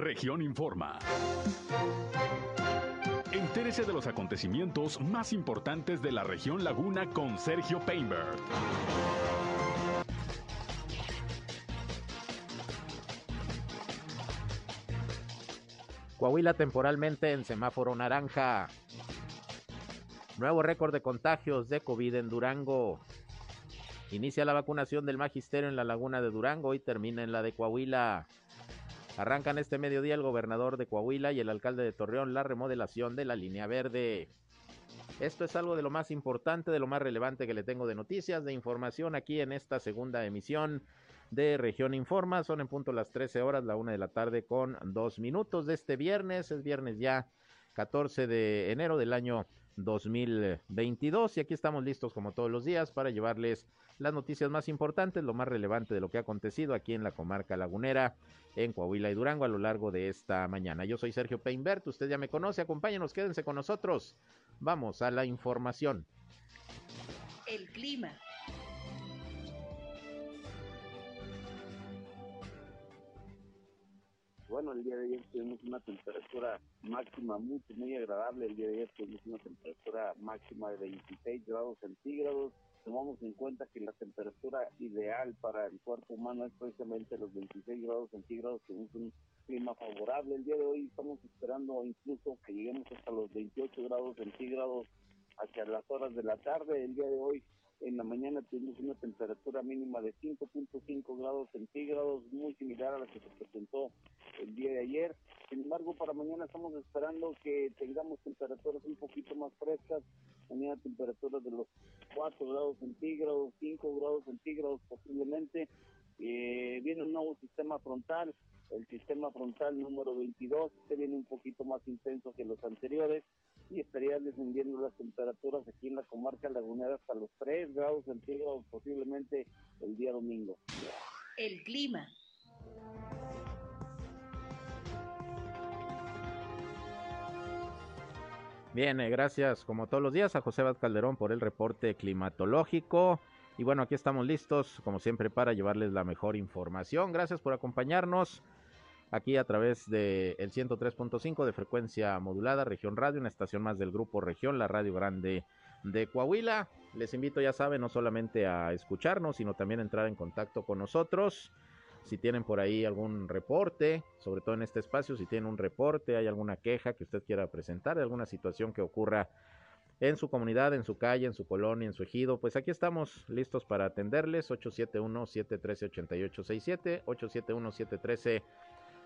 Región Informa. Entérese de los acontecimientos más importantes de la región Laguna con Sergio Painberg. Coahuila temporalmente en semáforo naranja. Nuevo récord de contagios de COVID en Durango. Inicia la vacunación del magisterio en la laguna de Durango y termina en la de Coahuila. Arrancan este mediodía el gobernador de Coahuila y el alcalde de Torreón la remodelación de la línea verde. Esto es algo de lo más importante, de lo más relevante que le tengo de noticias, de información aquí en esta segunda emisión de Región Informa. Son en punto las 13 horas, la una de la tarde con dos minutos de este viernes. Es viernes ya 14 de enero del año 2022 y aquí estamos listos como todos los días para llevarles las noticias más importantes, lo más relevante de lo que ha acontecido aquí en la comarca lagunera, en Coahuila y Durango a lo largo de esta mañana. Yo soy Sergio Peinbert, usted ya me conoce, acompáñenos, quédense con nosotros. Vamos a la información. El clima. Bueno, el día de ayer tuvimos una temperatura máxima mucho, muy agradable. El día de ayer tuvimos una temperatura máxima de 26 grados centígrados. Tomamos en cuenta que la temperatura ideal para el cuerpo humano es precisamente los 26 grados centígrados, que es un clima favorable. El día de hoy estamos esperando incluso que lleguemos hasta los 28 grados centígrados hacia las horas de la tarde. El día de hoy en la mañana tuvimos una temperatura mínima de 5.5 grados centígrados, muy similar a la que se presentó el día de ayer. Sin embargo, para mañana estamos esperando que tengamos temperaturas un poquito más frescas, mañana temperaturas de los 4 grados centígrados, 5 grados centígrados posiblemente. Viene un nuevo sistema frontal, el sistema frontal número 22, este viene un poquito más intenso que los anteriores y estaría descendiendo las temperaturas aquí en la comarca lagunera hasta los 3 grados centígrados posiblemente el día domingo. El clima. Bien, eh, gracias como todos los días a José Vaz Calderón por el reporte climatológico. Y bueno, aquí estamos listos, como siempre, para llevarles la mejor información. Gracias por acompañarnos aquí a través del el 103.5 de frecuencia modulada, Región Radio, una estación más del Grupo Región, la Radio Grande de Coahuila. Les invito, ya saben, no solamente a escucharnos, sino también a entrar en contacto con nosotros. Si tienen por ahí algún reporte, sobre todo en este espacio, si tienen un reporte, hay alguna queja que usted quiera presentar, alguna situación que ocurra en su comunidad, en su calle, en su colonia, en su ejido, pues aquí estamos listos para atenderles. 871-713-8867,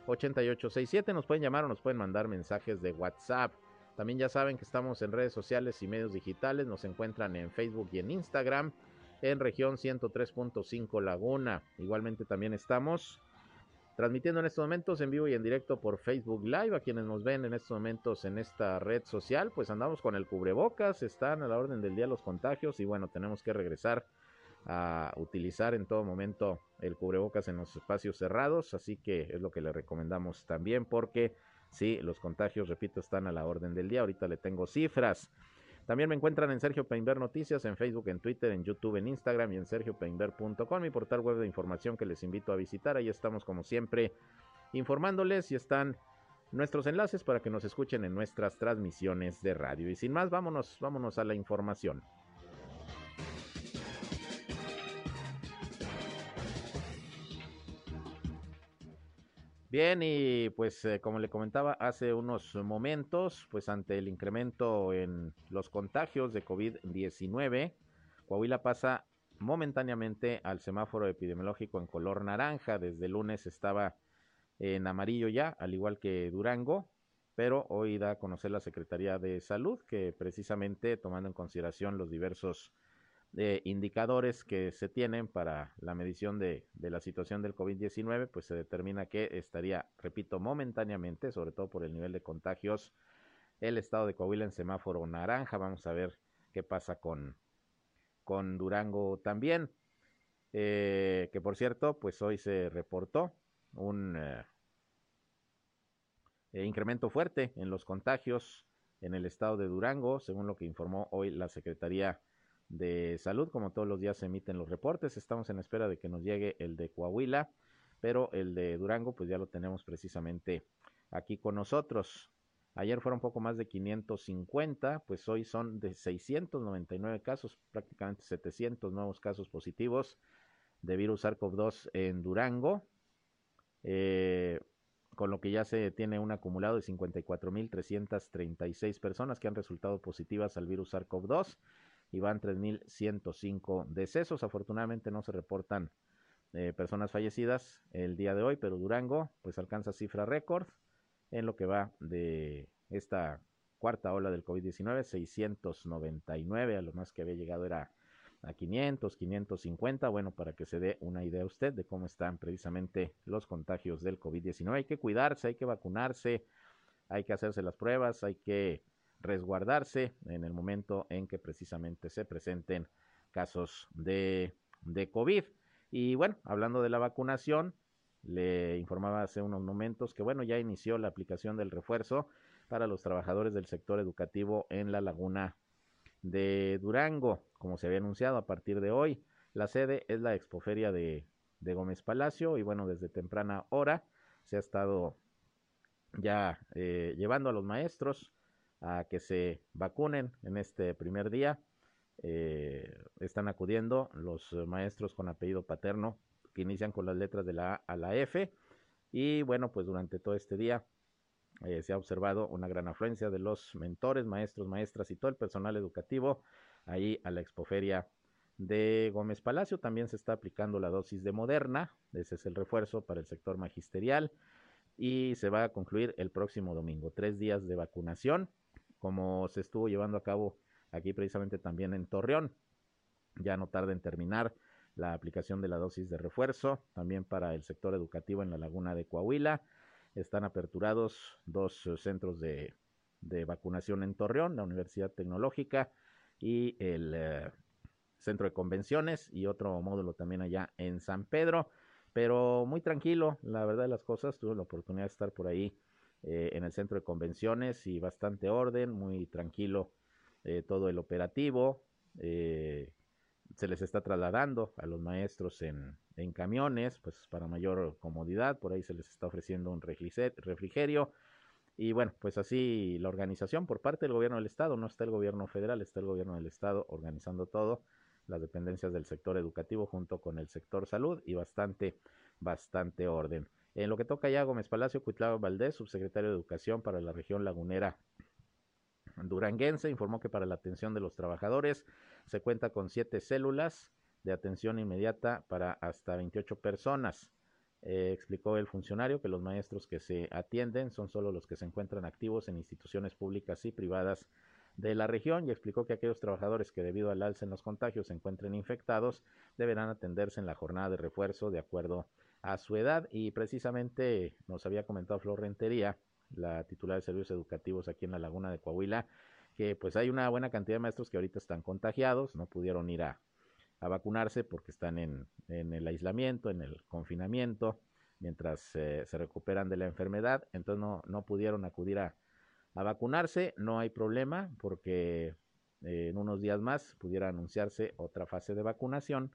871-713-8867. Nos pueden llamar o nos pueden mandar mensajes de WhatsApp. También ya saben que estamos en redes sociales y medios digitales. Nos encuentran en Facebook y en Instagram en región 103.5 Laguna. Igualmente también estamos transmitiendo en estos momentos en vivo y en directo por Facebook Live. A quienes nos ven en estos momentos en esta red social, pues andamos con el cubrebocas, están a la orden del día los contagios y bueno, tenemos que regresar a utilizar en todo momento el cubrebocas en los espacios cerrados, así que es lo que le recomendamos también porque sí, los contagios, repito, están a la orden del día. Ahorita le tengo cifras. También me encuentran en Sergio Peinber Noticias, en Facebook, en Twitter, en YouTube, en Instagram y en sergiopeinber.com, mi portal web de información que les invito a visitar. Ahí estamos como siempre informándoles y están nuestros enlaces para que nos escuchen en nuestras transmisiones de radio. Y sin más, vámonos, vámonos a la información. Bien, y pues eh, como le comentaba hace unos momentos, pues ante el incremento en los contagios de COVID-19, Coahuila pasa momentáneamente al semáforo epidemiológico en color naranja. Desde el lunes estaba en amarillo ya, al igual que Durango, pero hoy da a conocer la Secretaría de Salud que precisamente tomando en consideración los diversos de indicadores que se tienen para la medición de, de la situación del COVID-19, pues se determina que estaría, repito, momentáneamente, sobre todo por el nivel de contagios, el estado de Coahuila en semáforo naranja. Vamos a ver qué pasa con, con Durango también. Eh, que por cierto, pues hoy se reportó un eh, eh, incremento fuerte en los contagios en el estado de Durango, según lo que informó hoy la Secretaría de Salud. Como todos los días se emiten los reportes, estamos en espera de que nos llegue el de Coahuila, pero el de Durango pues ya lo tenemos precisamente aquí con nosotros. Ayer fueron poco más de 550, pues hoy son de 699 casos, prácticamente 700 nuevos casos positivos de virus SARS-CoV-2 en Durango, eh, con lo que ya se tiene un acumulado de 54.336 personas que han resultado positivas al virus SARS-CoV-2 y van 3.105 decesos. Afortunadamente no se reportan eh, personas fallecidas el día de hoy, pero Durango pues alcanza cifra récord en lo que va de esta cuarta ola del COVID-19, 699, a lo más que había llegado era a 500, 550, bueno, para que se dé una idea usted de cómo están precisamente los contagios del COVID-19. Hay que cuidarse, hay que vacunarse, hay que hacerse las pruebas, hay que resguardarse en el momento en que precisamente se presenten casos de, de COVID. Y bueno, hablando de la vacunación, le informaba hace unos momentos que bueno, ya inició la aplicación del refuerzo para los trabajadores del sector educativo en la laguna de Durango, como se había anunciado a partir de hoy. La sede es la expoferia de, de Gómez Palacio y bueno, desde temprana hora se ha estado ya eh, llevando a los maestros a que se vacunen en este primer día. Eh, están acudiendo los maestros con apellido paterno que inician con las letras de la A a la F. Y bueno, pues durante todo este día eh, se ha observado una gran afluencia de los mentores, maestros, maestras y todo el personal educativo ahí a la expoferia de Gómez Palacio. También se está aplicando la dosis de Moderna, ese es el refuerzo para el sector magisterial y se va a concluir el próximo domingo. Tres días de vacunación, como se estuvo llevando a cabo aquí precisamente también en Torreón. Ya no tarda en terminar la aplicación de la dosis de refuerzo, también para el sector educativo en la laguna de Coahuila. Están aperturados dos eh, centros de, vacunación en Torreón, la Universidad Tecnológica y el eh, Centro de Convenciones y otro módulo también allá en San Pedro. Pero muy tranquilo, la verdad de las cosas, tuve la oportunidad de estar por ahí eh, en el Centro de Convenciones y bastante orden, muy tranquilo todo el operativo se les está trasladando a los maestros en, en, camiones, pues para mayor comodidad, por ahí se les está ofreciendo un refrigerio. Y bueno, pues así la organización por parte del gobierno del estado, no está el gobierno federal, está el gobierno del estado organizando todo, las dependencias del sector educativo junto con el sector salud y bastante, bastante orden. En lo que toca ya Gómez Palacio, Cuitlao Valdés, subsecretario de Educación para la región lagunera duranguense, informó que para la atención de los trabajadores se cuenta con siete células de atención inmediata para hasta 28 personas. Eh, explicó el funcionario que los maestros que se atienden son solo los que se encuentran activos en instituciones públicas y privadas de la región y explicó que aquellos trabajadores que debido al alza en los contagios se encuentren infectados deberán atenderse en la jornada de refuerzo de acuerdo a su edad y precisamente nos había comentado Flor Rentería, la titular de servicios educativos aquí en la Laguna de Coahuila, que pues hay una buena cantidad de maestros que ahorita están contagiados, no pudieron ir a, vacunarse porque están en, el aislamiento, en el confinamiento, mientras eh, se recuperan de la enfermedad, entonces no, no pudieron acudir a, vacunarse, no hay problema porque eh, en unos días más pudiera anunciarse otra fase de vacunación,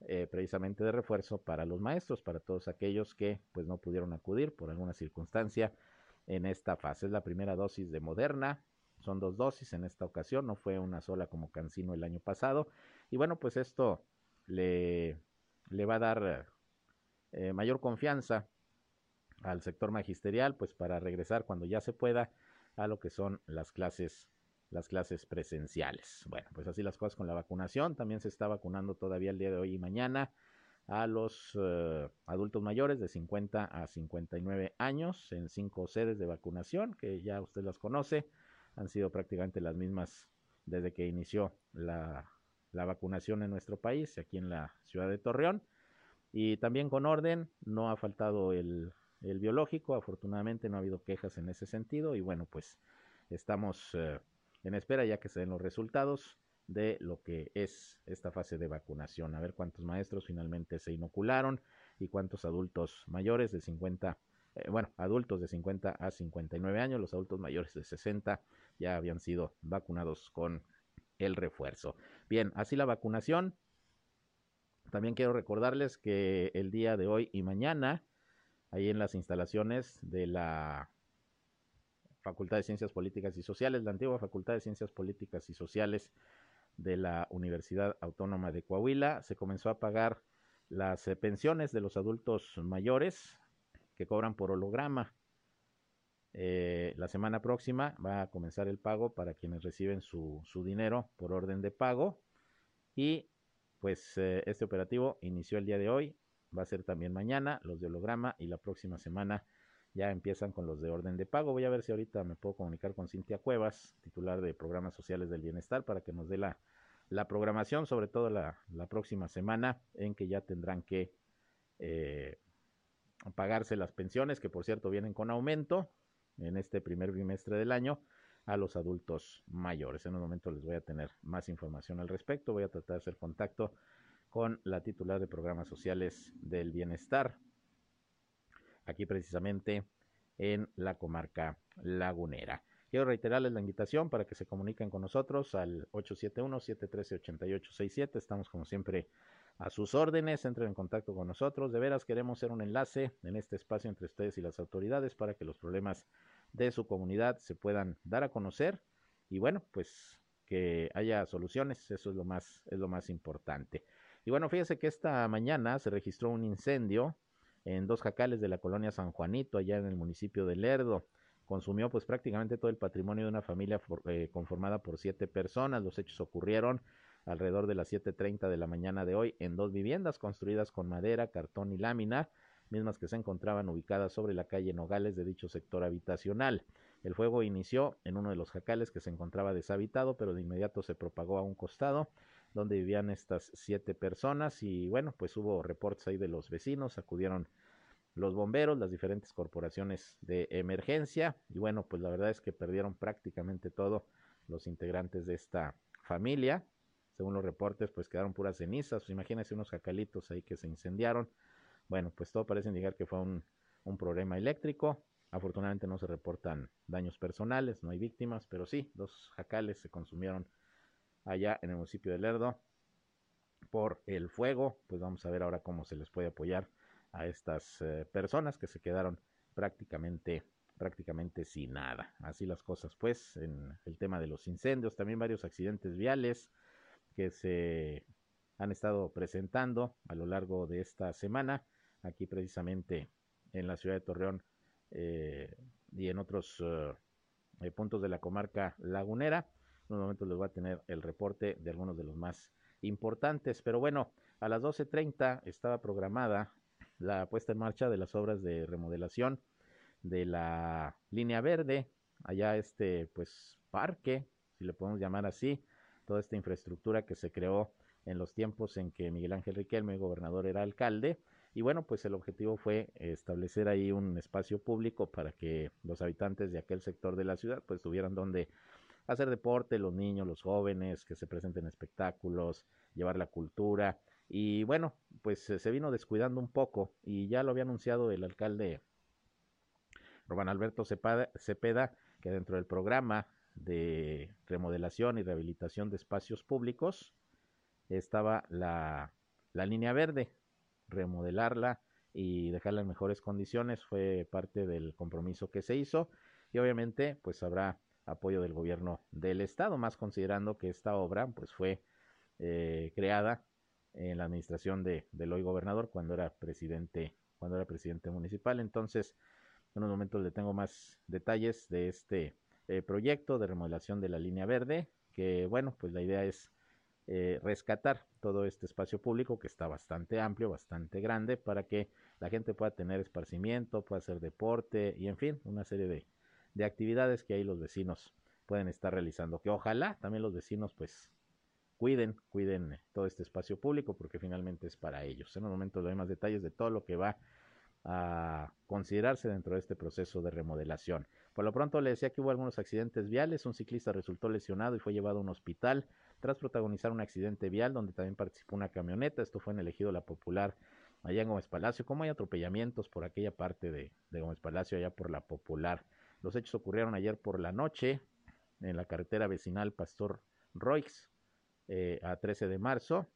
eh, precisamente de refuerzo para los maestros, para todos aquellos que pues no pudieron acudir por alguna circunstancia en esta fase. Es la primera dosis de Moderna, son dos dosis en esta ocasión, no fue una sola como Cancino el año pasado. Y bueno, pues esto le, le va a dar eh, mayor confianza al sector magisterial, pues para regresar cuando ya se pueda a lo que son las clases las clases presenciales. Bueno, pues así las cosas con la vacunación. También se está vacunando todavía el día de hoy y mañana a los eh, adultos mayores de 50 a 59 años en cinco sedes de vacunación que ya usted las conoce han sido prácticamente las mismas desde que inició la, vacunación en nuestro país, aquí en la ciudad de Torreón. Y también con orden, no ha faltado el, biológico, afortunadamente no ha habido quejas en ese sentido y bueno, pues estamos eh, en espera ya que se den los resultados de lo que es esta fase de vacunación, a ver cuántos maestros finalmente se inocularon y cuántos adultos mayores de 50 eh, bueno, adultos de 50 a 59 años, los adultos mayores de 60 ya habían sido vacunados con el refuerzo. Bien, así la vacunación. También quiero recordarles que el día de hoy y mañana ahí en las instalaciones de la Facultad de Ciencias Políticas y Sociales, la antigua Facultad de Ciencias Políticas y Sociales de la Universidad Autónoma de Coahuila. Se comenzó a pagar las eh, pensiones de los adultos mayores que cobran por holograma. Eh, la semana próxima va a comenzar el pago para quienes reciben su, su dinero por orden de pago y pues eh, este operativo inició el día de hoy, va a ser también mañana los de holograma y la próxima semana ya empiezan con los de orden de pago. Voy a ver si ahorita me puedo comunicar con Cintia Cuevas, titular de Programas Sociales del Bienestar, para que nos dé la, programación, sobre todo la, la, próxima semana, en que ya tendrán que eh, pagarse las pensiones, que por cierto vienen con aumento en este primer bimestre del año a los adultos mayores. En un momento les voy a tener más información al respecto. Voy a tratar de hacer contacto con la titular de programas sociales del bienestar aquí precisamente en la comarca lagunera. Quiero reiterarles la invitación para que se comuniquen con nosotros al 871-713-8867. Estamos como siempre a sus órdenes, entren en contacto con nosotros. De veras queremos ser un enlace en este espacio entre ustedes y las autoridades para que los problemas de su comunidad se puedan dar a conocer y bueno, pues que haya soluciones, eso es lo más es lo más importante. Y bueno, fíjese que esta mañana se registró un incendio en dos jacales de la colonia San Juanito, allá en el municipio de Lerdo. Consumió pues prácticamente todo el patrimonio de una familia eh, conformada por siete personas. Los hechos ocurrieron alrededor de las 7.30 de la mañana de hoy en dos viviendas construidas con madera, cartón y lámina, mismas que se encontraban ubicadas sobre la calle Nogales de dicho sector habitacional. El fuego inició en uno de los jacales que se encontraba deshabitado, pero de inmediato se propagó a un costado donde vivían estas siete personas y bueno, pues hubo reportes ahí de los vecinos, acudieron los bomberos, las diferentes corporaciones de emergencia y bueno, pues la verdad es que perdieron prácticamente todo los integrantes de esta familia. Según los reportes, pues quedaron puras cenizas. Pues imagínense unos jacalitos ahí que se incendiaron. Bueno, pues todo parece indicar que fue un, un problema eléctrico. Afortunadamente no se reportan daños personales, no hay víctimas, pero sí, dos jacales se consumieron allá en el municipio de Lerdo por el fuego. Pues vamos a ver ahora cómo se les puede apoyar a estas eh, personas que se quedaron prácticamente prácticamente sin nada. Así las cosas, pues, en el tema de los incendios, también varios accidentes viales que se han estado presentando a lo largo de esta semana, aquí precisamente en la ciudad de Torreón eh, y en otros eh, puntos de la comarca lagunera. En un momento les voy a tener el reporte de algunos de los más importantes. Pero bueno, a las 12.30 estaba programada la puesta en marcha de las obras de remodelación de la línea verde, allá este pues parque, si le podemos llamar así, toda esta infraestructura que se creó en los tiempos en que Miguel Ángel Riquelme, gobernador, era alcalde. Y bueno, pues el objetivo fue establecer ahí un espacio público para que los habitantes de aquel sector de la ciudad pues tuvieran donde hacer deporte, los niños, los jóvenes, que se presenten espectáculos, llevar la cultura. Y bueno, pues se vino descuidando un poco y ya lo había anunciado el alcalde Román Alberto Cepeda, que dentro del programa de remodelación y rehabilitación de espacios públicos estaba la, la línea verde, remodelarla y dejarla en mejores condiciones fue parte del compromiso que se hizo y obviamente pues habrá apoyo del gobierno del estado, más considerando que esta obra pues fue eh, creada en la administración de, del hoy gobernador cuando era presidente, cuando era presidente municipal. Entonces, en unos momentos le tengo más detalles de este eh, proyecto de remodelación de la línea verde, que bueno, pues la idea es eh, rescatar todo este espacio público que está bastante amplio, bastante grande, para que la gente pueda tener esparcimiento, pueda hacer deporte y en fin, una serie de, de actividades que ahí los vecinos pueden estar realizando. Que ojalá también los vecinos pues cuiden, cuiden todo este espacio público porque finalmente es para ellos. En un momento doy más detalles de todo lo que va a considerarse dentro de este proceso de remodelación. Por lo pronto le decía que hubo algunos accidentes viales, un ciclista resultó lesionado y fue llevado a un hospital tras protagonizar un accidente vial donde también participó una camioneta, esto fue en el ejido La Popular allá en Gómez Palacio, como hay atropellamientos por aquella parte de, de Gómez Palacio, allá por La Popular. Los hechos ocurrieron ayer por la noche en la carretera vecinal Pastor Roix, eh, a 13 de marzo.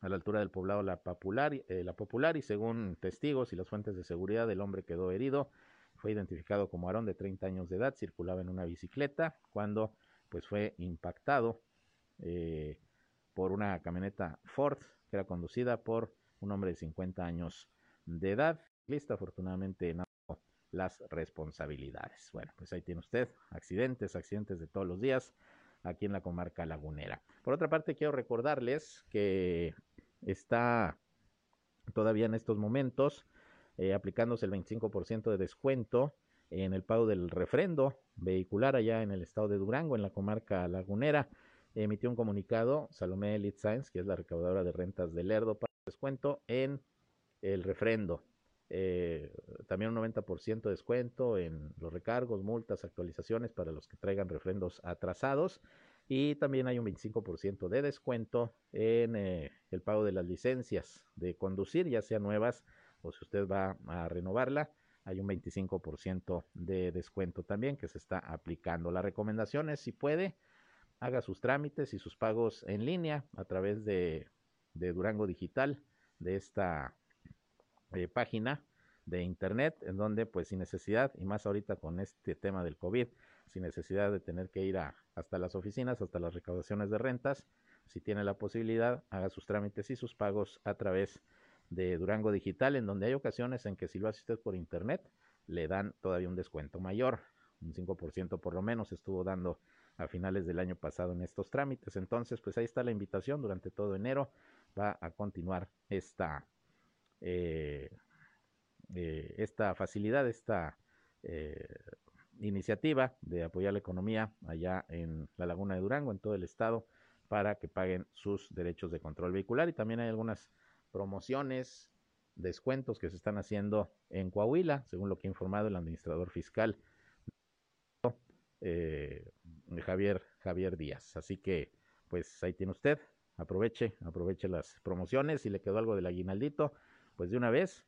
a la altura del poblado La Popular, eh, La Popular y según testigos y las fuentes de seguridad el hombre quedó herido. Fue identificado como Aarón de 30 años de edad, circulaba en una bicicleta cuando pues fue impactado eh, por una camioneta Ford que era conducida por un hombre de 50 años de edad. Lista afortunadamente no las responsabilidades. Bueno, pues ahí tiene usted accidentes, accidentes de todos los días aquí en la comarca lagunera. Por otra parte, quiero recordarles que está todavía en estos momentos eh, aplicándose el 25% de descuento en el pago del refrendo vehicular allá en el estado de Durango, en la comarca lagunera. Emitió un comunicado Salomé Elite Science, que es la recaudadora de rentas del Lerdo, para descuento en el refrendo. Eh, también un 90% de descuento en los recargos, multas, actualizaciones para los que traigan refrendos atrasados. Y también hay un 25% de descuento en eh, el pago de las licencias de conducir, ya sean nuevas o si usted va a renovarla. Hay un 25% de descuento también que se está aplicando. La recomendación es, si puede, haga sus trámites y sus pagos en línea a través de, Durango Digital, de esta eh, página de internet, en donde pues sin necesidad, y más ahorita con este tema del COVID, sin necesidad de tener que ir a, hasta las oficinas, hasta las recaudaciones de rentas. Si tiene la posibilidad, haga sus trámites y sus pagos a través de Durango Digital, en donde hay ocasiones en que si lo hace usted por internet, le dan todavía un descuento mayor, un 5% por lo menos estuvo dando a finales del año pasado en estos trámites. Entonces, pues ahí está la invitación durante todo enero. Va a continuar esta, eh, eh, esta facilidad, esta eh, iniciativa de apoyar la economía allá en la Laguna de Durango, en todo el estado, para que paguen sus derechos de control vehicular. Y también hay algunas promociones, descuentos que se están haciendo en Coahuila, según lo que ha informado el administrador fiscal eh, Javier, Javier Díaz. Así que, pues ahí tiene usted, aproveche, aproveche las promociones. Si le quedó algo del aguinaldito, pues de una vez,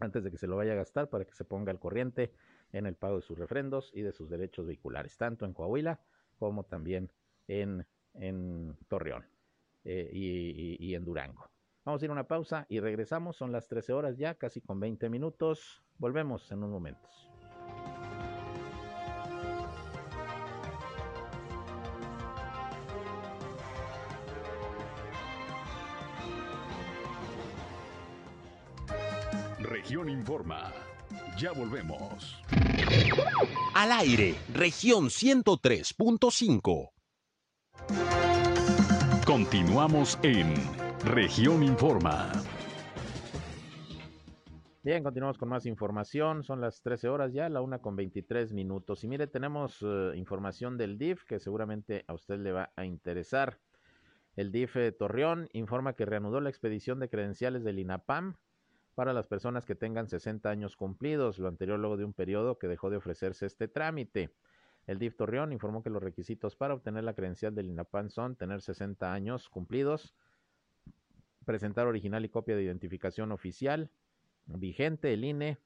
antes de que se lo vaya a gastar, para que se ponga al corriente en el pago de sus refrendos y de sus derechos vehiculares, tanto en Coahuila como también en, en Torreón eh, y, en Durango. Vamos a ir a una pausa y regresamos. Son las 13 horas ya, casi con 20 minutos. Volvemos en unos momentos. Región Informa. Ya volvemos. Al aire, región 103.5. Continuamos en región Informa. Bien, continuamos con más información. Son las 13 horas ya, la una con 23 minutos. Y mire, tenemos eh, información del DIF que seguramente a usted le va a interesar. El DIF Torreón informa que reanudó la expedición de credenciales del INAPAM para las personas que tengan 60 años cumplidos, lo anterior luego de un periodo que dejó de ofrecerse este trámite. El DIF Torreón informó que los requisitos para obtener la credencial del INAPAN son tener 60 años cumplidos, presentar original y copia de identificación oficial, vigente el INE,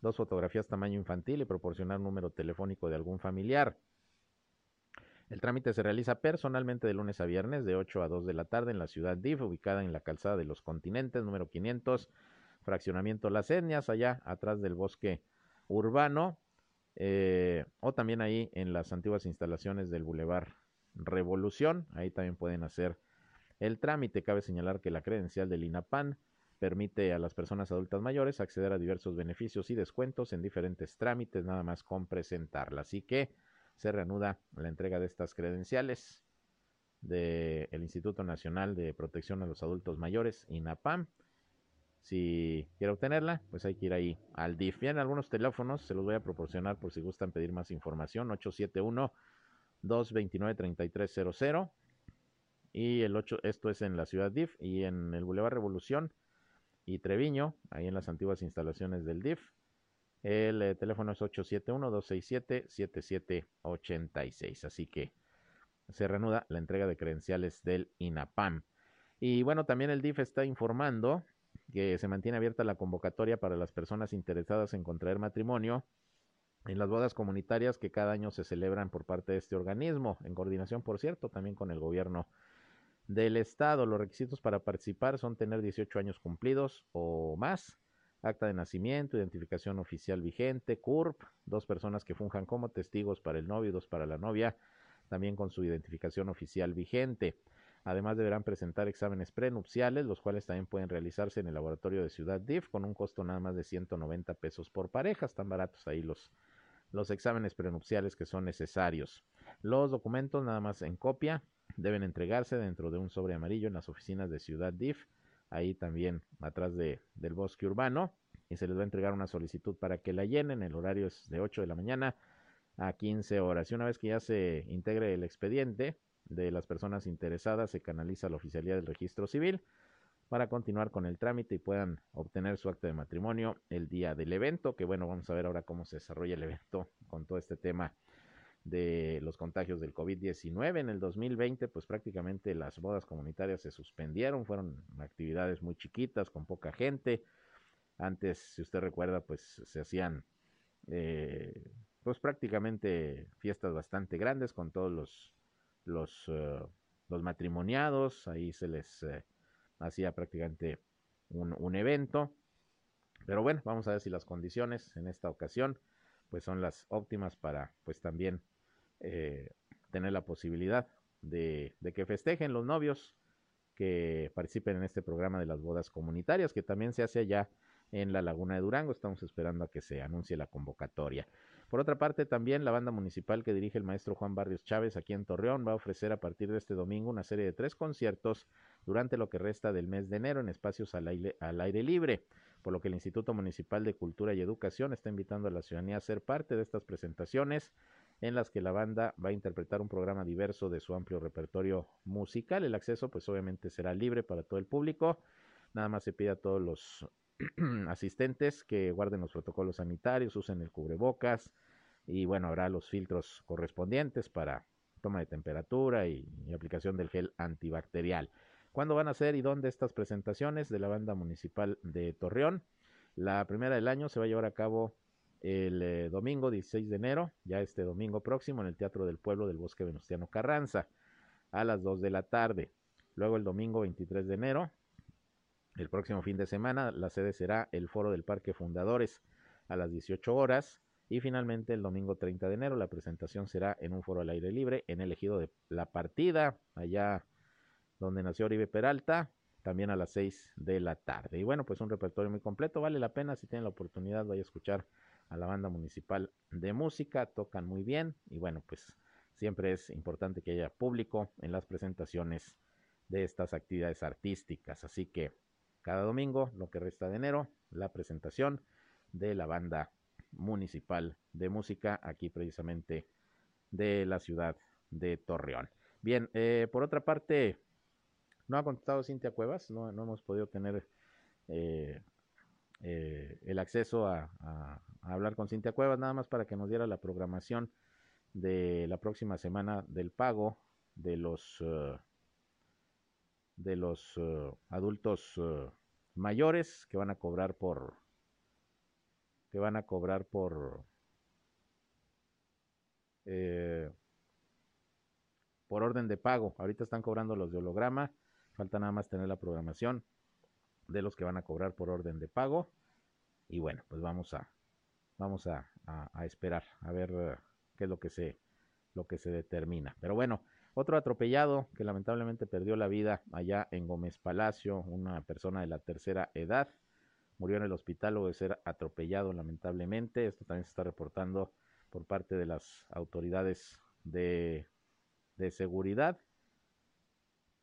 dos fotografías tamaño infantil y proporcionar número telefónico de algún familiar. El trámite se realiza personalmente de lunes a viernes de 8 a 2 de la tarde en la ciudad DIF, ubicada en la calzada de los continentes, número 500 fraccionamiento Las Etnias, allá atrás del bosque urbano, eh, o también ahí en las antiguas instalaciones del Boulevard Revolución, ahí también pueden hacer el trámite. Cabe señalar que la credencial del INAPAN permite a las personas adultas mayores acceder a diversos beneficios y descuentos en diferentes trámites, nada más con presentarla. Así que se reanuda la entrega de estas credenciales del Instituto Nacional de Protección a los Adultos Mayores, INAPAM. Si quiere obtenerla, pues hay que ir ahí al DIF. Bien, algunos teléfonos se los voy a proporcionar por si gustan pedir más información. 871-229-3300. Y el 8, esto es en la ciudad DIF y en el Boulevard Revolución y Treviño, ahí en las antiguas instalaciones del DIF. El eh, teléfono es 871-267-7786. Así que se reanuda la entrega de credenciales del INAPAM. Y bueno, también el DIF está informando que se mantiene abierta la convocatoria para las personas interesadas en contraer matrimonio en las bodas comunitarias que cada año se celebran por parte de este organismo, en coordinación, por cierto, también con el gobierno del Estado. Los requisitos para participar son tener 18 años cumplidos o más, acta de nacimiento, identificación oficial vigente, CURP, dos personas que funjan como testigos para el novio y dos para la novia, también con su identificación oficial vigente. Además deberán presentar exámenes prenupciales, los cuales también pueden realizarse en el laboratorio de Ciudad DIF con un costo nada más de 190 pesos por pareja. Están baratos ahí los, los exámenes prenupciales que son necesarios. Los documentos nada más en copia deben entregarse dentro de un sobre amarillo en las oficinas de Ciudad DIF, ahí también atrás de, del bosque urbano, y se les va a entregar una solicitud para que la llenen. El horario es de 8 de la mañana a 15 horas. Y una vez que ya se integre el expediente de las personas interesadas, se canaliza a la oficialía del registro civil para continuar con el trámite y puedan obtener su acta de matrimonio el día del evento, que bueno, vamos a ver ahora cómo se desarrolla el evento con todo este tema de los contagios del COVID-19. En el 2020, pues prácticamente las bodas comunitarias se suspendieron, fueron actividades muy chiquitas, con poca gente. Antes, si usted recuerda, pues se hacían eh, pues prácticamente fiestas bastante grandes con todos los los, uh, los matrimoniados, ahí se les uh, hacía prácticamente un, un, evento. Pero bueno, vamos a ver si las condiciones en esta ocasión pues son las óptimas para pues también eh, tener la posibilidad de, de, que festejen los novios que participen en este programa de las bodas comunitarias que también se hace allá en la Laguna de Durango. Estamos esperando a que se anuncie la convocatoria. Por otra parte, también la banda municipal que dirige el maestro Juan Barrios Chávez aquí en Torreón va a ofrecer a partir de este domingo una serie de tres conciertos durante lo que resta del mes de enero en espacios al aire, al aire libre, por lo que el Instituto Municipal de Cultura y Educación está invitando a la ciudadanía a ser parte de estas presentaciones en las que la banda va a interpretar un programa diverso de su amplio repertorio musical. El acceso pues obviamente será libre para todo el público. Nada más se pide a todos los asistentes que guarden los protocolos sanitarios, usen el cubrebocas y bueno, habrá los filtros correspondientes para toma de temperatura y, aplicación del gel antibacterial. ¿Cuándo van a ser y dónde estas presentaciones de la banda municipal de Torreón? La primera del año se va a llevar a cabo el eh, domingo 16 de enero, ya este domingo próximo, en el Teatro del Pueblo del Bosque Venustiano Carranza, a las 2 de la tarde. Luego el domingo 23 de enero el próximo fin de semana la sede será el Foro del Parque Fundadores a las 18 horas y finalmente el domingo 30 de enero la presentación será en un foro al aire libre en el ejido de La Partida, allá donde nació Oribe Peralta, también a las 6 de la tarde. Y bueno, pues un repertorio muy completo, vale la pena si tienen la oportunidad, vaya a escuchar a la banda municipal de música, tocan muy bien y bueno, pues siempre es importante que haya público en las presentaciones de estas actividades artísticas, así que cada domingo, lo que resta de enero, la presentación de la banda municipal de música aquí precisamente de la ciudad de Torreón. Bien, eh, por otra parte, no ha contestado Cintia Cuevas, no, no hemos podido tener eh, eh, el acceso a, hablar con Cintia Cuevas, nada más para que nos diera la programación de la próxima semana del pago de los de los adultos mayores que van a cobrar por que van a cobrar por eh, por orden de pago. Ahorita están cobrando los de holograma, falta nada más tener la programación de los que van a cobrar por orden de pago. Y bueno, pues vamos a vamos a, a, a esperar a ver uh, qué es lo que se lo que se determina. Pero bueno, otro atropellado que lamentablemente perdió la vida allá en Gómez Palacio, una persona de la tercera edad, murió en el hospital luego de ser atropellado lamentablemente. Esto también se está reportando por parte de las autoridades de, de seguridad.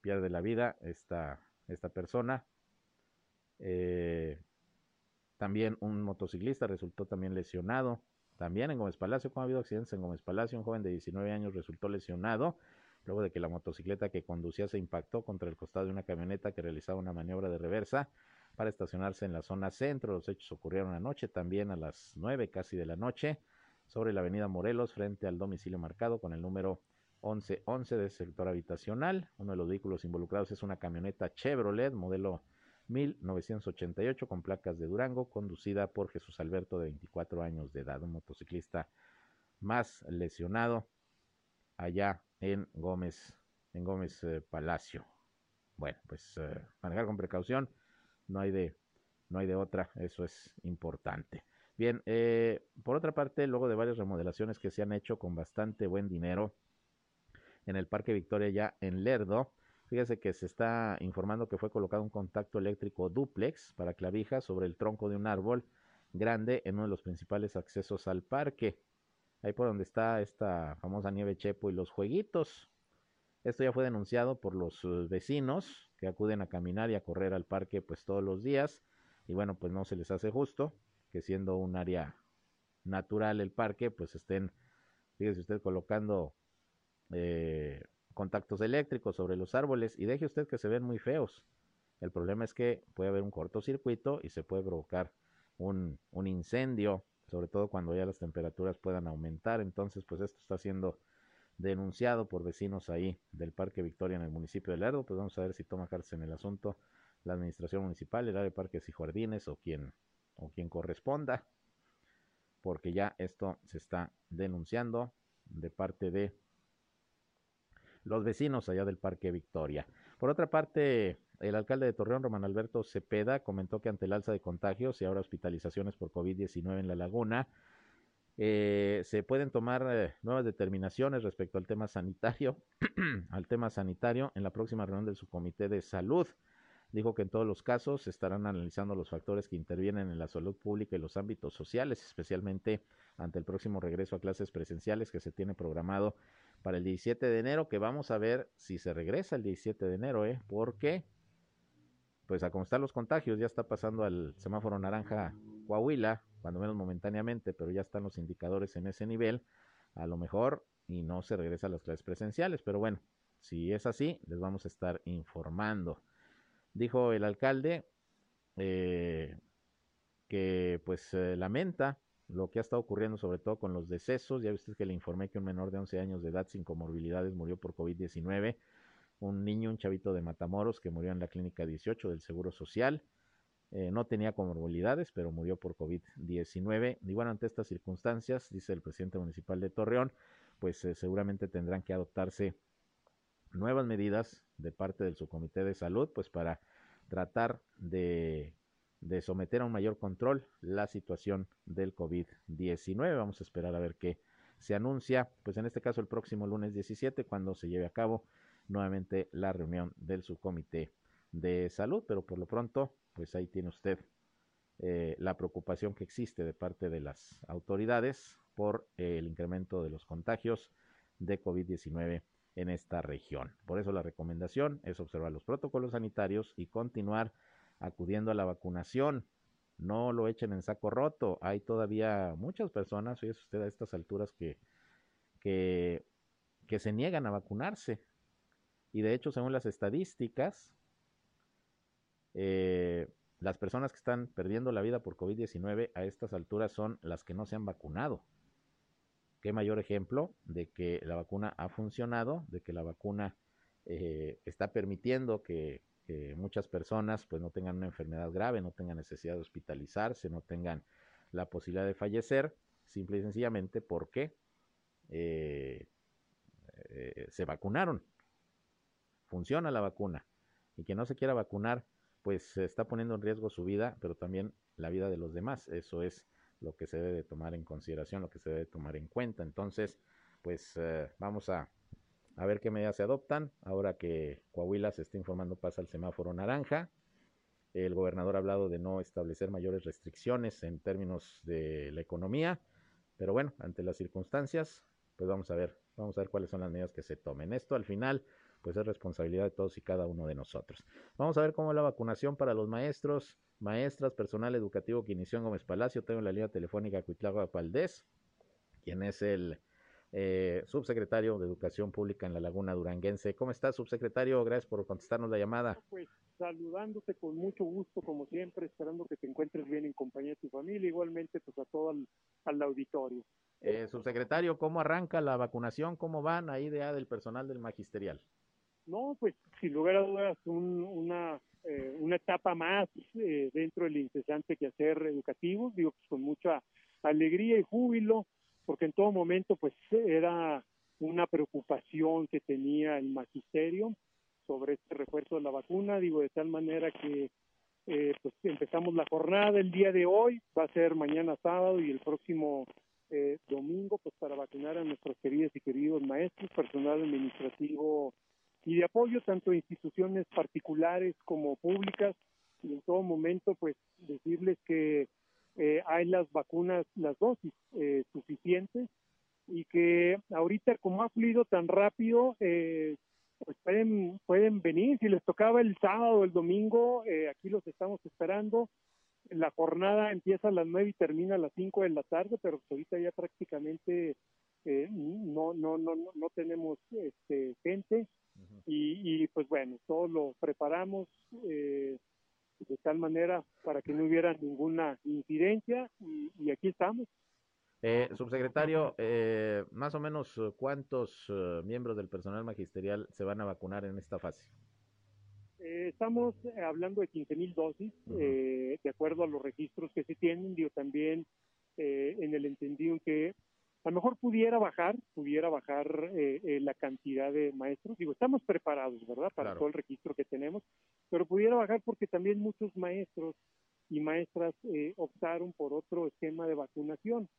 Pierde la vida esta, esta persona. Eh, también un motociclista resultó también lesionado. También en Gómez Palacio, como ha habido accidentes en Gómez Palacio, un joven de 19 años resultó lesionado luego de que la motocicleta que conducía se impactó contra el costado de una camioneta que realizaba una maniobra de reversa para estacionarse en la zona centro. Los hechos ocurrieron anoche, también a las nueve casi de la noche, sobre la avenida Morelos, frente al domicilio marcado con el número 1111 del sector habitacional. Uno de los vehículos involucrados es una camioneta Chevrolet modelo 1988 con placas de Durango, conducida por Jesús Alberto de 24 años de edad, un motociclista más lesionado allá en Gómez, en Gómez eh, Palacio. bueno, pues eh, manejar con precaución, no hay de, no hay de otra, eso es importante. Bien, eh, por otra parte, luego de varias remodelaciones que se han hecho con bastante buen dinero en el Parque Victoria ya en Lerdo, fíjese que se está informando que fue colocado un contacto eléctrico duplex para clavijas sobre el tronco de un árbol grande en uno de los principales accesos al parque. Ahí por donde está esta famosa nieve Chepo y los jueguitos. Esto ya fue denunciado por los eh, vecinos que acuden a caminar y a correr al parque pues todos los días y bueno pues no se les hace justo que siendo un área natural el parque pues estén fíjese usted colocando eh, contactos eléctricos sobre los árboles y deje usted que se ven muy feos. El problema es que puede haber un cortocircuito y se puede provocar un, un incendio, sobre todo cuando ya las temperaturas puedan aumentar. Entonces, pues esto está siendo denunciado por vecinos ahí del Parque Victoria en el municipio de Lerdo. Pues vamos a ver si toma cartas en el asunto la administración municipal, el área de parques y jardines o quien, o quien corresponda, porque ya esto se está denunciando de parte de los vecinos allá del Parque Victoria. Por otra parte, el alcalde de Torreón, Román Alberto Cepeda, comentó que ante el alza de contagios y ahora hospitalizaciones por COVID-19 en la laguna, eh, se pueden tomar eh, nuevas determinaciones respecto al tema sanitario, al tema sanitario en la próxima reunión del subcomité de salud. Dijo que en todos los casos se estarán analizando los factores que intervienen en la salud pública y los ámbitos sociales, especialmente ante el próximo regreso a clases presenciales que se tiene programado para el 17 de enero, que vamos a ver si se regresa el 17 de enero, ¿eh? Porque, pues a cómo están los contagios, ya está pasando al semáforo naranja Coahuila, cuando menos momentáneamente, pero ya están los indicadores en ese nivel, a lo mejor y no se regresa a las clases presenciales, pero bueno, si es así, les vamos a estar informando. Dijo el alcalde eh, que pues eh, lamenta lo que ha estado ocurriendo sobre todo con los decesos. Ya viste que le informé que un menor de 11 años de edad sin comorbilidades murió por COVID-19. Un niño, un chavito de Matamoros que murió en la clínica 18 del Seguro Social. Eh, no tenía comorbilidades, pero murió por COVID-19. Y bueno, ante estas circunstancias, dice el presidente municipal de Torreón, pues eh, seguramente tendrán que adoptarse nuevas medidas de parte del subcomité de salud, pues para tratar de, de someter a un mayor control la situación del COVID-19. Vamos a esperar a ver qué se anuncia, pues en este caso el próximo lunes 17, cuando se lleve a cabo nuevamente la reunión del subcomité de salud, pero por lo pronto pues ahí tiene usted eh, la preocupación que existe de parte de las autoridades por el incremento de los contagios de COVID-19 en esta región. Por eso la recomendación es observar los protocolos sanitarios y continuar acudiendo a la vacunación. No lo echen en saco roto. Hay todavía muchas personas, fíjese usted a estas alturas, que, que se niegan a vacunarse. Y de hecho, según las estadísticas, eh, las personas que están perdiendo la vida por COVID-19 a estas alturas son las que no se han vacunado. Qué mayor ejemplo de que la vacuna ha funcionado, de que la vacuna eh, está permitiendo que, muchas personas pues no tengan una enfermedad grave, no tengan necesidad de hospitalizarse, no tengan la posibilidad de fallecer, simple y sencillamente porque eh, se vacunaron. Funciona la vacuna. Y que no se quiera vacunar pues está poniendo en riesgo su vida, pero también la vida de los demás. Eso es lo que se debe de tomar en consideración, lo que se debe tomar en cuenta. Entonces, pues eh, vamos a, a ver qué medidas se adoptan. Ahora que Coahuila se está informando pasa al semáforo naranja. El gobernador ha hablado de no establecer mayores restricciones en términos de la economía, pero bueno, ante las circunstancias, pues vamos a ver, vamos a ver cuáles son las medidas que se tomen. Esto al final pues es responsabilidad de todos y cada uno de nosotros. Vamos a ver cómo es la vacunación para los maestros, maestras, personal educativo que inició en Gómez Palacio. Tengo la línea telefónica Cuitlagua Valdés, quien es el eh, subsecretario de Educación Pública en la Laguna Duranguense. ¿Cómo estás, subsecretario? Gracias por contestarnos la llamada. Pues saludándote con mucho gusto, como siempre, esperando que te encuentres bien en compañía de tu familia, igualmente pues a todo al, auditorio. Eh, subsecretario, ¿cómo arranca la vacunación? ¿Cómo van ahí de del personal del magisterial? No, pues sin lugar a dudas una, eh, una etapa más eh, dentro del incesante quehacer educativo, digo pues con mucha alegría y júbilo, porque en todo momento pues era una preocupación que tenía el magisterio sobre este refuerzo de la vacuna, digo, de tal manera que eh, pues empezamos la jornada el día de hoy, va a ser mañana sábado y el próximo eh, domingo, pues para vacunar a nuestros queridos y queridos maestros, personal administrativo y de apoyo, tanto instituciones particulares como públicas, y en todo momento, pues decirles que eh, hay las vacunas, las dosis eh, suficientes y que ahorita como ha fluido tan rápido, eh, pues pueden, pueden venir, si les tocaba el sábado o el domingo, eh, aquí los estamos esperando. La jornada empieza a las nueve y termina a las cinco de la tarde, pero ahorita ya prácticamente eh, no, no, no, no, tenemos este, gente y, y pues bueno, todo lo preparamos eh, de tal manera para que no hubiera ninguna incidencia y, y aquí estamos. Eh, subsecretario, eh, más o menos eh, cuántos eh, miembros del personal magisterial se van a vacunar en esta fase. Estamos hablando de 15 mil dosis, eh, de acuerdo a los registros que se tienen, digo también eh, en el entendido en que a lo mejor pudiera bajar, pudiera bajar eh, eh, la cantidad de maestros. Digo, estamos preparados, ¿verdad? Para Claro. todo el registro que tenemos, pero pudiera bajar porque también muchos maestros y maestras eh, optaron por otro esquema de vacunación.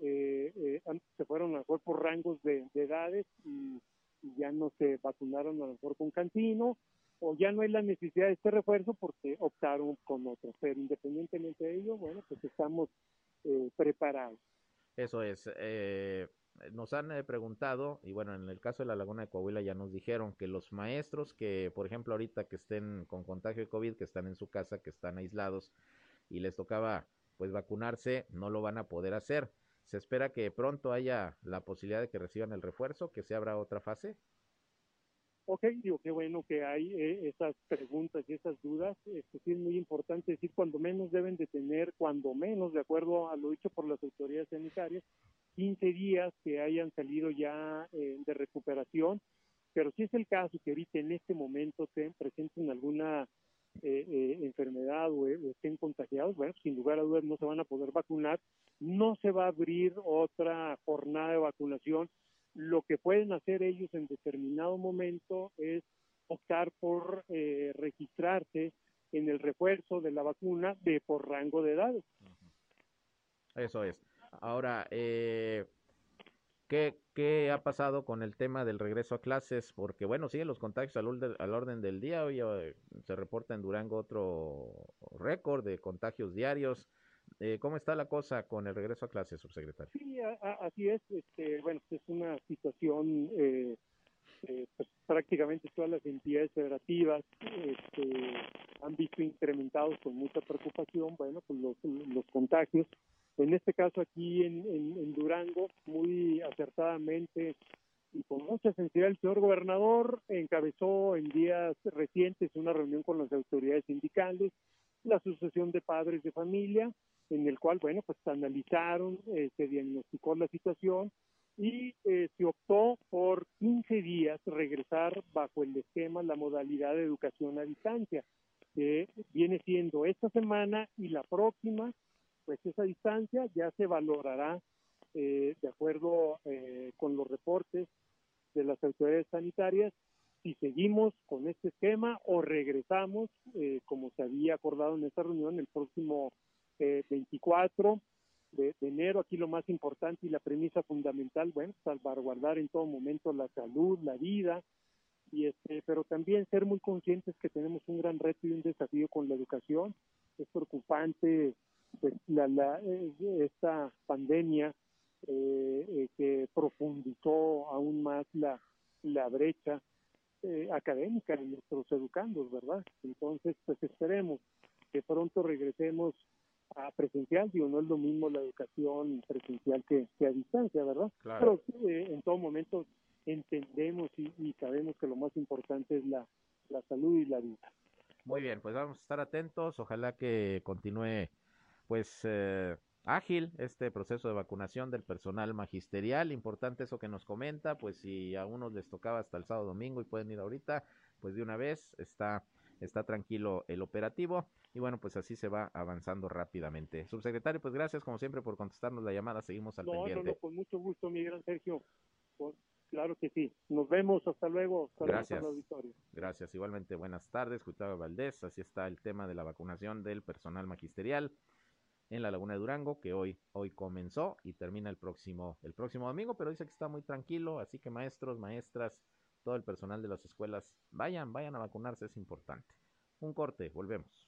Eh, eh, se fueron a lo mejor por rangos de, de edades y, y ya no se vacunaron a lo mejor con Cantino o ya no hay la necesidad de este refuerzo porque optaron con otro. Pero independientemente de ello, bueno, pues estamos eh, preparados. Eso es. eh, nos han eh, preguntado, y bueno, en el caso de la Laguna de Coahuila ya nos dijeron que los maestros que, por ejemplo, ahorita que estén con contagio de COVID, que están en su casa, que están aislados y les tocaba pues vacunarse, no lo van a poder hacer. Se espera que pronto haya la posibilidad de que reciban el refuerzo, que se abra otra fase. Ok, digo, qué bueno que hay eh, esas preguntas y esas dudas. Esto sí es muy importante decir, cuando menos deben de tener, cuando menos, de acuerdo a lo dicho por las autoridades sanitarias, 15 días que hayan salido ya eh, de recuperación. Pero si es el caso que ahorita en este momento te presenten alguna eh, eh, enfermedad o estén contagiados, bueno, sin lugar a dudas no se van a poder vacunar. No se va a abrir otra jornada de vacunación lo que pueden hacer ellos en determinado momento es optar por eh, registrarse en el refuerzo de la vacuna de por rango de edades. Eso es. Ahora, eh, ¿qué, ¿qué ha pasado con el tema del regreso a clases? Porque, bueno, siguen los contagios al, orde- al orden del día. Hoy se reporta en Durango otro récord de contagios diarios. Eh, ¿Cómo está la cosa con el regreso a clases, subsecretario? Sí, así es. Este, bueno, pues es una situación, eh, eh, pues prácticamente todas las entidades federativas este, han visto incrementados con mucha preocupación, bueno, pues los, los contagios. En este caso aquí en Durango, muy acertadamente y con mucha sensibilidad, el señor gobernador encabezó en días recientes una reunión con las autoridades sindicales, la Asociación de Padres de Familia, en el cual, bueno, pues analizaron, eh, se diagnosticó la situación y eh, se optó por 15 días regresar bajo el esquema, la modalidad de educación a distancia, que viene siendo esta semana y la próxima, pues esa distancia ya se valorará eh, de acuerdo eh, con los reportes de las autoridades sanitarias si seguimos con este esquema o regresamos, eh, como se había acordado en esta reunión, el próximo eh, 24 de, enero. Aquí lo más importante y la premisa fundamental, bueno, salvaguardar en todo momento la salud, la vida, y este, pero también ser muy conscientes que tenemos un gran reto y un desafío con la educación. Es preocupante pues, la, la, eh, esta pandemia eh, eh, que profundizó aún más la, la brecha eh, académica de nuestros educandos, ¿verdad? Entonces, pues esperemos que pronto regresemos a presencial, digo, no es lo mismo la educación presencial que, que a distancia, ¿verdad? Claro. Pero eh, en todo momento entendemos y, y sabemos que lo más importante es la, la salud y la vida. Muy bien, pues vamos a estar atentos. Ojalá que continúe, pues, eh, ágil este proceso de vacunación del personal magisterial. Importante eso que nos comenta, pues si a unos les tocaba hasta el sábado domingo y pueden ir ahorita, pues de una vez está, está tranquilo el operativo. Y bueno, pues así se va avanzando rápidamente. Subsecretario, pues gracias como siempre por contestarnos la llamada. Seguimos al No, no, pendiente. no, con mucho gusto, mi gran Sergio. Claro que sí. Nos vemos. Hasta luego. Gracias. Gracias. Igualmente, buenas tardes. Gustavo Valdés. Así está el tema de la vacunación del personal magisterial en la Laguna de Durango, que hoy, hoy comenzó y termina el próximo, el próximo domingo, pero dice que está muy tranquilo, así que maestros, maestras, todo el personal de las escuelas, vayan, vayan a vacunarse, es importante. Un corte, volvemos.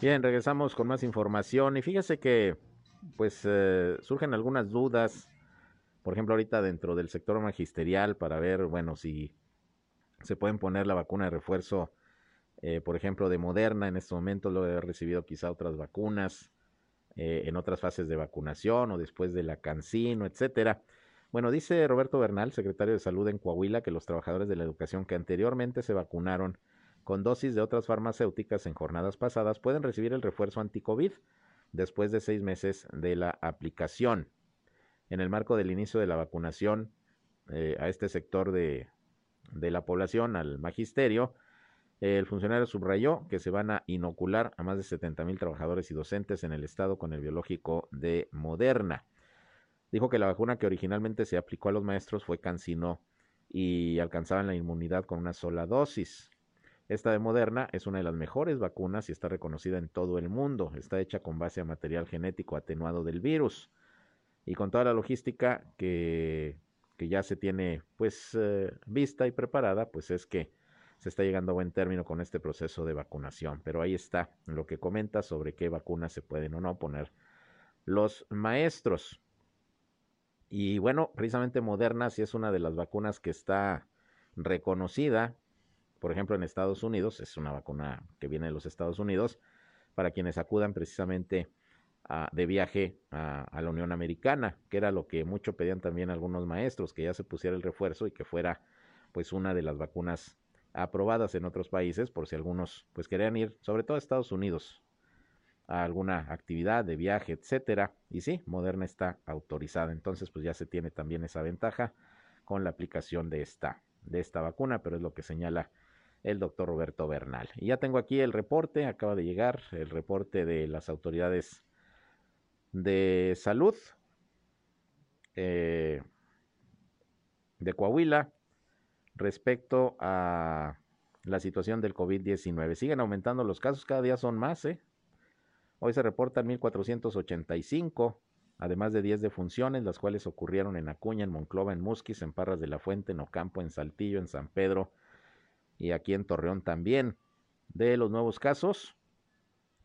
Bien, regresamos con más información y fíjese que pues eh, surgen algunas dudas, por ejemplo ahorita dentro del sector magisterial para ver, bueno, si se pueden poner la vacuna de refuerzo, eh, por ejemplo, de Moderna, en este momento lo he recibido quizá otras vacunas, eh, en otras fases de vacunación o después de la cancino, etcétera. Bueno, dice Roberto Bernal, secretario de Salud en Coahuila, que los trabajadores de la educación que anteriormente se vacunaron con dosis de otras farmacéuticas en jornadas pasadas pueden recibir el refuerzo anti-COVID después de seis meses de la aplicación. En el marco del inicio de la vacunación eh, a este sector de, de la población, al magisterio, el funcionario subrayó que se van a inocular a más de 70 mil trabajadores y docentes en el estado con el biológico de Moderna. Dijo que la vacuna que originalmente se aplicó a los maestros fue Cancino y alcanzaban la inmunidad con una sola dosis. Esta de Moderna es una de las mejores vacunas y está reconocida en todo el mundo. Está hecha con base a material genético atenuado del virus y con toda la logística que, que ya se tiene pues eh, vista y preparada, pues es que se está llegando a buen término con este proceso de vacunación. Pero ahí está lo que comenta sobre qué vacunas se pueden o no poner los maestros. Y bueno, precisamente Moderna sí es una de las vacunas que está reconocida, por ejemplo en Estados Unidos, es una vacuna que viene de los Estados Unidos, para quienes acudan precisamente de viaje a, a, la Unión Americana, que era lo que mucho pedían también algunos maestros, que ya se pusiera el refuerzo y que fuera pues una de las vacunas aprobadas en otros países por si algunos pues querían ir, sobre todo a Estados Unidos, a alguna actividad de viaje, etcétera. Y sí, Moderna está autorizada, entonces pues ya se tiene también esa ventaja con la aplicación de esta de esta vacuna, pero es lo que señala el doctor Roberto Bernal. Y ya tengo aquí el reporte, acaba de llegar el reporte de las autoridades de salud eh, de Coahuila respecto a la situación del COVID-19. Siguen aumentando los casos, cada día son más. ¿eh? Hoy se reportan 1.485, además de 10 defunciones, las cuales ocurrieron en Acuña, en Monclova, en Musquis, en Parras de la Fuente, en Ocampo, en Saltillo, en San Pedro y aquí en Torreón también. De los nuevos casos,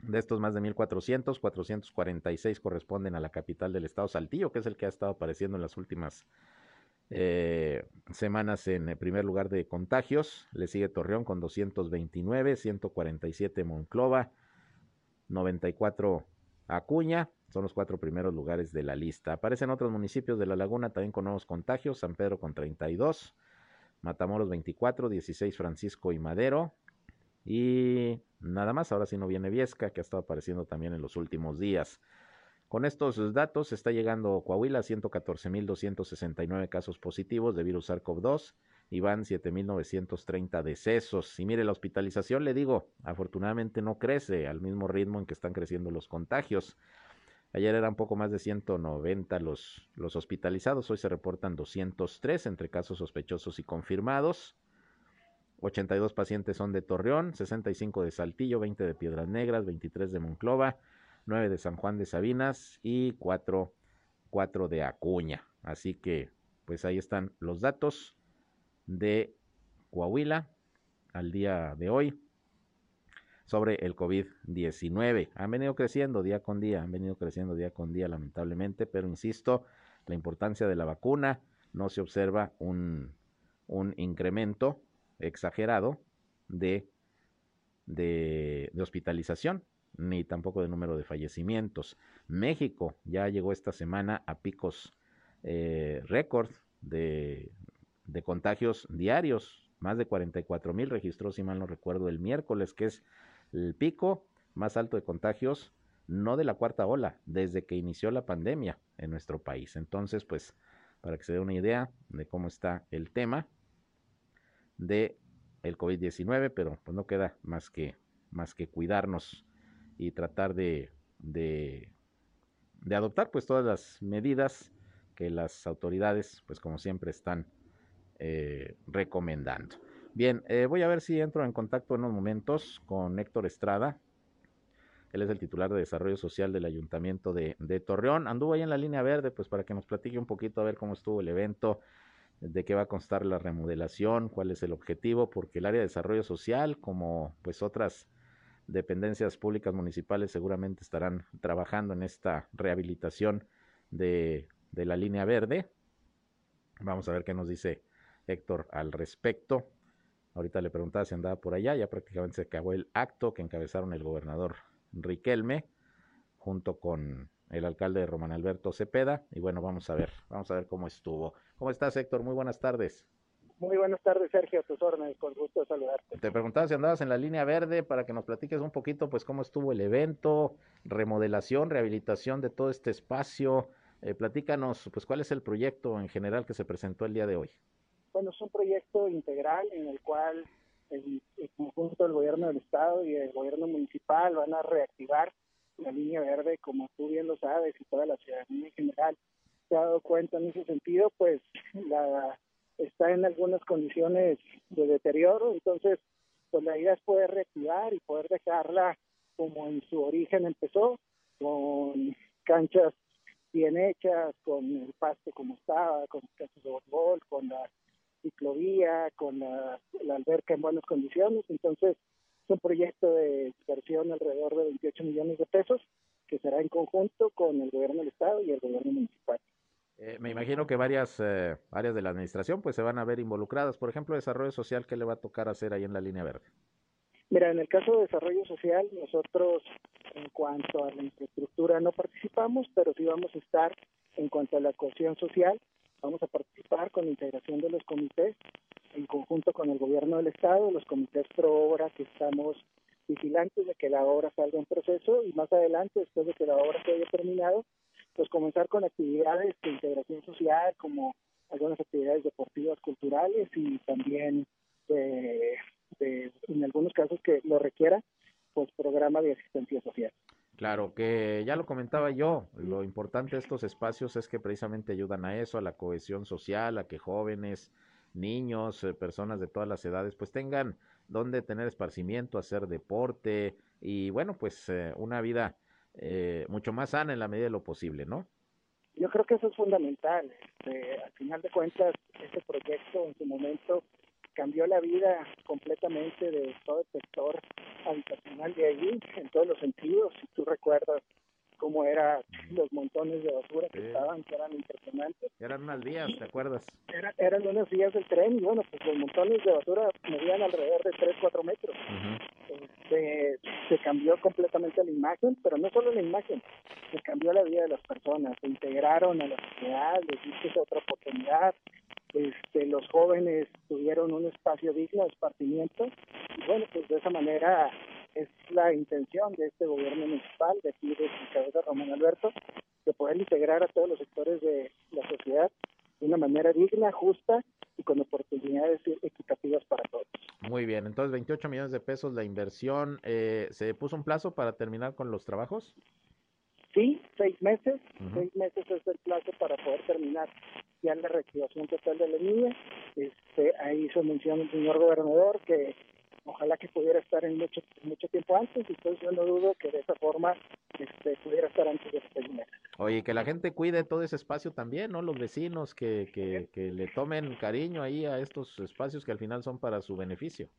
de estos más de 1.400, 446 corresponden a la capital del estado, Saltillo, que es el que ha estado apareciendo en las últimas eh, semanas en el primer lugar de contagios. Le sigue Torreón con 229, 147 Monclova, 94 Acuña. Son los cuatro primeros lugares de la lista. Aparecen otros municipios de la laguna también con nuevos contagios. San Pedro con 32, Matamoros 24, 16 Francisco y Madero. Y nada más, ahora sí no viene Viesca, que ha estado apareciendo también en los últimos días. Con estos datos está llegando Coahuila a 114.269 casos positivos de virus SARS-CoV-2 y van 7.930 decesos. Y mire, la hospitalización, le digo, afortunadamente no crece al mismo ritmo en que están creciendo los contagios. Ayer eran poco más de 190 los, hospitalizados, hoy se reportan 203 entre casos sospechosos y confirmados. 82 pacientes son de Torreón, 65 de Saltillo, 20 de Piedras Negras, 23 de Monclova, 9 de San Juan de Sabinas y 4, de Acuña. Así que, pues ahí están los datos de Coahuila al día de hoy sobre el COVID-19. Han venido creciendo día con día, han venido creciendo día con día lamentablemente, pero insisto, la importancia de la vacuna, no se observa un, un incremento exagerado de, de, hospitalización ni tampoco de número de fallecimientos. México ya llegó esta semana a picos eh, récord de, de contagios diarios. Más de 44 mil registró, si mal no recuerdo, el miércoles, que es el pico más alto de contagios, no de la cuarta ola, desde que inició la pandemia en nuestro país. Entonces, pues, para que se dé una idea de cómo está el tema de el COVID-19, pero pues no queda más que, más que cuidarnos y tratar de, de, adoptar pues todas las medidas que las autoridades, pues como siempre, están eh, recomendando. Bien, eh, voy a ver si entro en contacto en unos momentos con Héctor Estrada. Él es el titular de Desarrollo Social del Ayuntamiento de, Torreón. Anduvo ahí en la línea verde, pues para que nos platique un poquito a ver cómo estuvo el evento, de qué va a constar la remodelación, cuál es el objetivo, porque el área de desarrollo social, como pues otras dependencias públicas municipales, seguramente estarán trabajando en esta rehabilitación de la línea verde. Vamos a ver qué nos dice Héctor al respecto. Ahorita le preguntaba si andaba por allá, ya prácticamente se acabó el acto que encabezaron el gobernador Riquelme junto con el alcalde de Román Alberto Cepeda. Y bueno, vamos a ver, vamos a ver cómo estuvo. ¿Cómo estás, Héctor? Muy buenas tardes. Muy buenas tardes, Sergio, a tus órdenes, con gusto de saludarte. Te preguntaba si andabas en la línea verde para que nos platiques un poquito, pues, cómo estuvo el evento, remodelación, rehabilitación de todo este espacio, eh, platícanos, pues, ¿cuál es el proyecto en general que se presentó el día de hoy? Bueno, es un proyecto integral en el cual el, conjunto del gobierno del estado y el gobierno municipal van a reactivar la línea verde, como tú bien lo sabes, y toda la ciudadanía en general se ha dado cuenta en ese sentido, pues la está en algunas condiciones de deterioro, entonces pues la idea es poder reactivar y poder dejarla como en su origen empezó, con canchas bien hechas, con el pasto como estaba, con casos de fútbol, con la ciclovía, con la, alberca en buenas condiciones. Entonces, es un proyecto de inversión alrededor de 28 millones de pesos que será en conjunto con el gobierno del estado y el gobierno municipal. Eh, me imagino que varias eh, áreas de la administración pues se van a ver involucradas. Por ejemplo, desarrollo social, ¿qué le va a tocar hacer ahí en la línea verde? Mira, en el caso de desarrollo social, nosotros en cuanto a la infraestructura no participamos, pero sí vamos a estar en cuanto a la cohesión social, vamos a participar con la integración de los comités en conjunto con el gobierno del estado, los comités pro obra que estamos vigilantes de que la obra salga en proceso y más adelante, después de que la obra se haya terminado, pues comenzar con actividades de integración social como algunas actividades deportivas, culturales y también de en algunos casos que lo requiera, pues programa de asistencia social. Claro, que ya lo comentaba yo, lo importante de estos espacios es que precisamente ayudan a eso, a la cohesión social, a que jóvenes, niños, eh, personas de todas las edades, pues tengan donde tener esparcimiento, hacer deporte y bueno, pues eh, una vida eh, mucho más sana en la medida de lo posible, ¿no? Yo creo que eso es fundamental. Este, al final de cuentas, este proyecto en su momento cambió la vida completamente de todo el sector habitacional de allí, en todos los sentidos. Si tú recuerdas cómo eran los montones de basura que estaban, que eran impresionantes. Eran unas vías, ¿te acuerdas? eran unas vías del tren y bueno, pues los montones de basura medían alrededor de 3, 4 metros. Este, se cambió completamente la imagen, pero no solo la imagen, se cambió la vida de las personas, se integraron a la sociedad, les diste otra oportunidad, este, los jóvenes tuvieron un espacio digno de esparcimiento y bueno, pues de esa manera es la intención de este gobierno municipal, de aquí de cabeza Román Alberto, de poder integrar a todos los sectores de la sociedad de una manera digna, justa y con oportunidades equitativas para todos. Muy bien, entonces 28 millones de pesos la inversión. Eh, ¿Se puso un plazo para terminar con los trabajos? Sí, seis meses. Seis meses es el plazo para poder terminar ya la reactivación total de la línea. Este, ahí se menciona el señor gobernador que ojalá que pudiera estar en mucho mucho tiempo antes, y entonces yo no dudo que de esa forma este, pudiera estar antes de seis meses. Oye, que la gente cuide todo ese espacio también, ¿no? Los vecinos que, que, que le tomen cariño ahí a estos espacios que al final son para su beneficio.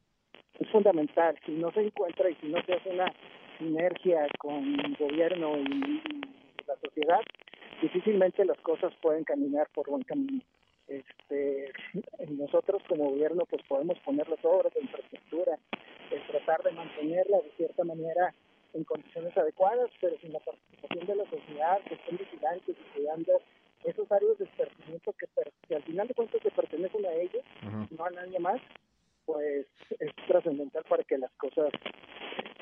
Es fundamental, si no se encuentra y si no se hace una sinergia con el gobierno y la sociedad, difícilmente las cosas pueden caminar por buen camino. Este, nosotros como gobierno pues podemos poner las obras de infraestructura, tratar de mantenerla de cierta manera en condiciones adecuadas, pero sin la participación de la sociedad, que estén vigilantes y cuidando esos áreas de esparcimiento que, al final de cuentas se pertenecen a ellos, no a nadie más, pues es trascendental para que las cosas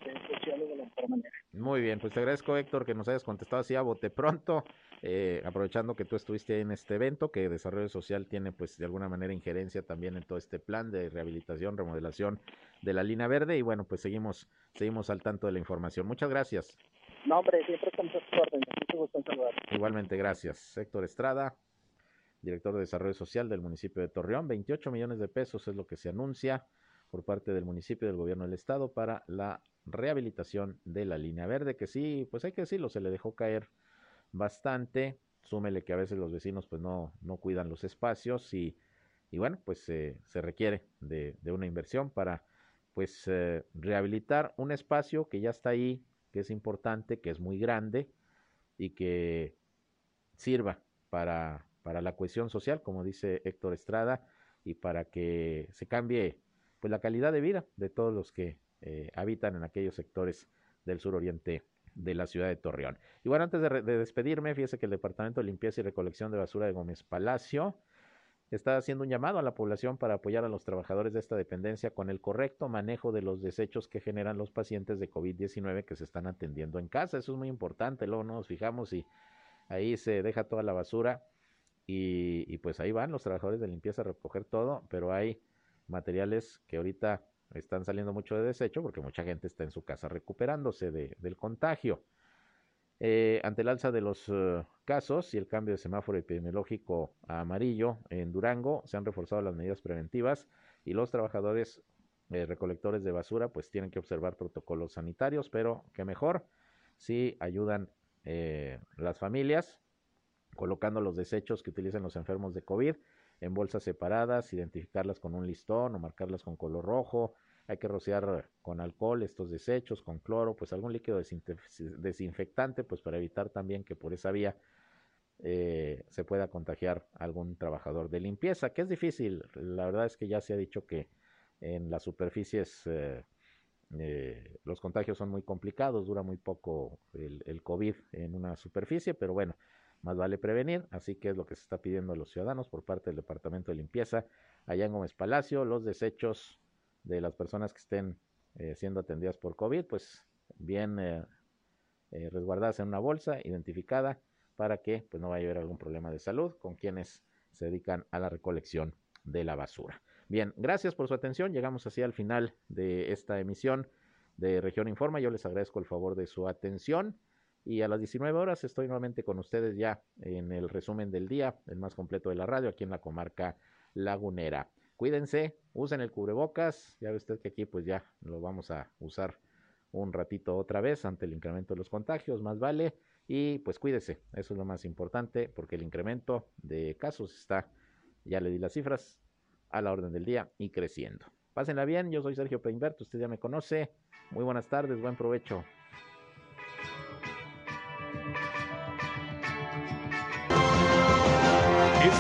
de la mejor manera. Muy bien, pues te agradezco Héctor que nos hayas contestado así a bote pronto, eh, aprovechando que tú estuviste en este evento, que Desarrollo Social tiene pues de alguna manera injerencia también en todo este plan de rehabilitación, remodelación de la línea verde y bueno, pues seguimos, seguimos al tanto de la información. Muchas gracias. No, hombre, siempre estamos a su orden. Mucho saludar. Igualmente, gracias. Héctor Estrada, director de Desarrollo Social del municipio de Torreón. 28 millones de pesos es lo que se anuncia por parte del municipio del gobierno del estado para la rehabilitación de la línea verde, que sí, pues hay que decirlo, se le dejó caer bastante. Súmele que a veces los vecinos pues no, no cuidan los espacios y, y bueno, pues se requiere de, de, una inversión para pues eh, rehabilitar un espacio que ya está ahí, que es importante, que es muy grande y que sirva para, para la cohesión social, como dice Héctor Estrada, y para que se cambie pues la calidad de vida de todos los que eh, habitan en aquellos sectores del suroriente de la ciudad de Torreón. Y bueno, antes de, de, despedirme, fíjese que el Departamento de Limpieza y Recolección de Basura de Gómez Palacio está haciendo un llamado a la población para apoyar a los trabajadores de esta dependencia con el correcto manejo de los desechos que generan los pacientes de COVID-19 que se están atendiendo en casa. Eso es muy importante. Luego nos fijamos y ahí se deja toda la basura y, y pues ahí van los trabajadores de limpieza a recoger todo, pero hay materiales que ahorita están saliendo mucho de desecho porque mucha gente está en su casa recuperándose de, del contagio. Eh, ante el alza de los uh, casos y el cambio de semáforo epidemiológico a amarillo en Durango, se han reforzado las medidas preventivas y los trabajadores eh, recolectores de basura pues tienen que observar protocolos sanitarios, pero que mejor si ayudan eh, las familias colocando los desechos que utilizan los enfermos de COVID en bolsas separadas, identificarlas con un listón o marcarlas con color rojo, hay que rociar con alcohol estos desechos, con cloro, pues algún líquido desinfectante, pues para evitar también que por esa vía eh, se pueda contagiar algún trabajador de limpieza, que es difícil. La verdad es que ya se ha dicho que en las superficies eh, eh, los contagios son muy complicados, dura muy poco el, el, COVID en una superficie, pero bueno, más vale prevenir, así que es lo que se está pidiendo a los ciudadanos por parte del Departamento de Limpieza allá en Gómez Palacio, los desechos de las personas que estén eh, siendo atendidas por COVID, pues bien eh, eh, resguardadas en una bolsa, identificada, para que pues, no vaya a haber algún problema de salud con quienes se dedican a la recolección de la basura. Bien, gracias por su atención. Llegamos así al final de esta emisión de Región Informa. Yo les agradezco el favor de su atención. Y a las 19 horas estoy nuevamente con ustedes ya en el resumen del día, el más completo de la radio, aquí en la comarca lagunera cuídense, usen el cubrebocas, ya ve usted que aquí pues ya lo vamos a usar un ratito otra vez ante el incremento de los contagios, más vale, y pues cuídese, eso es lo más importante porque el incremento de casos está, ya le di las cifras, a la orden del día y creciendo. Pásenla bien, yo soy Sergio Peinbert, usted ya me conoce, muy buenas tardes, buen provecho.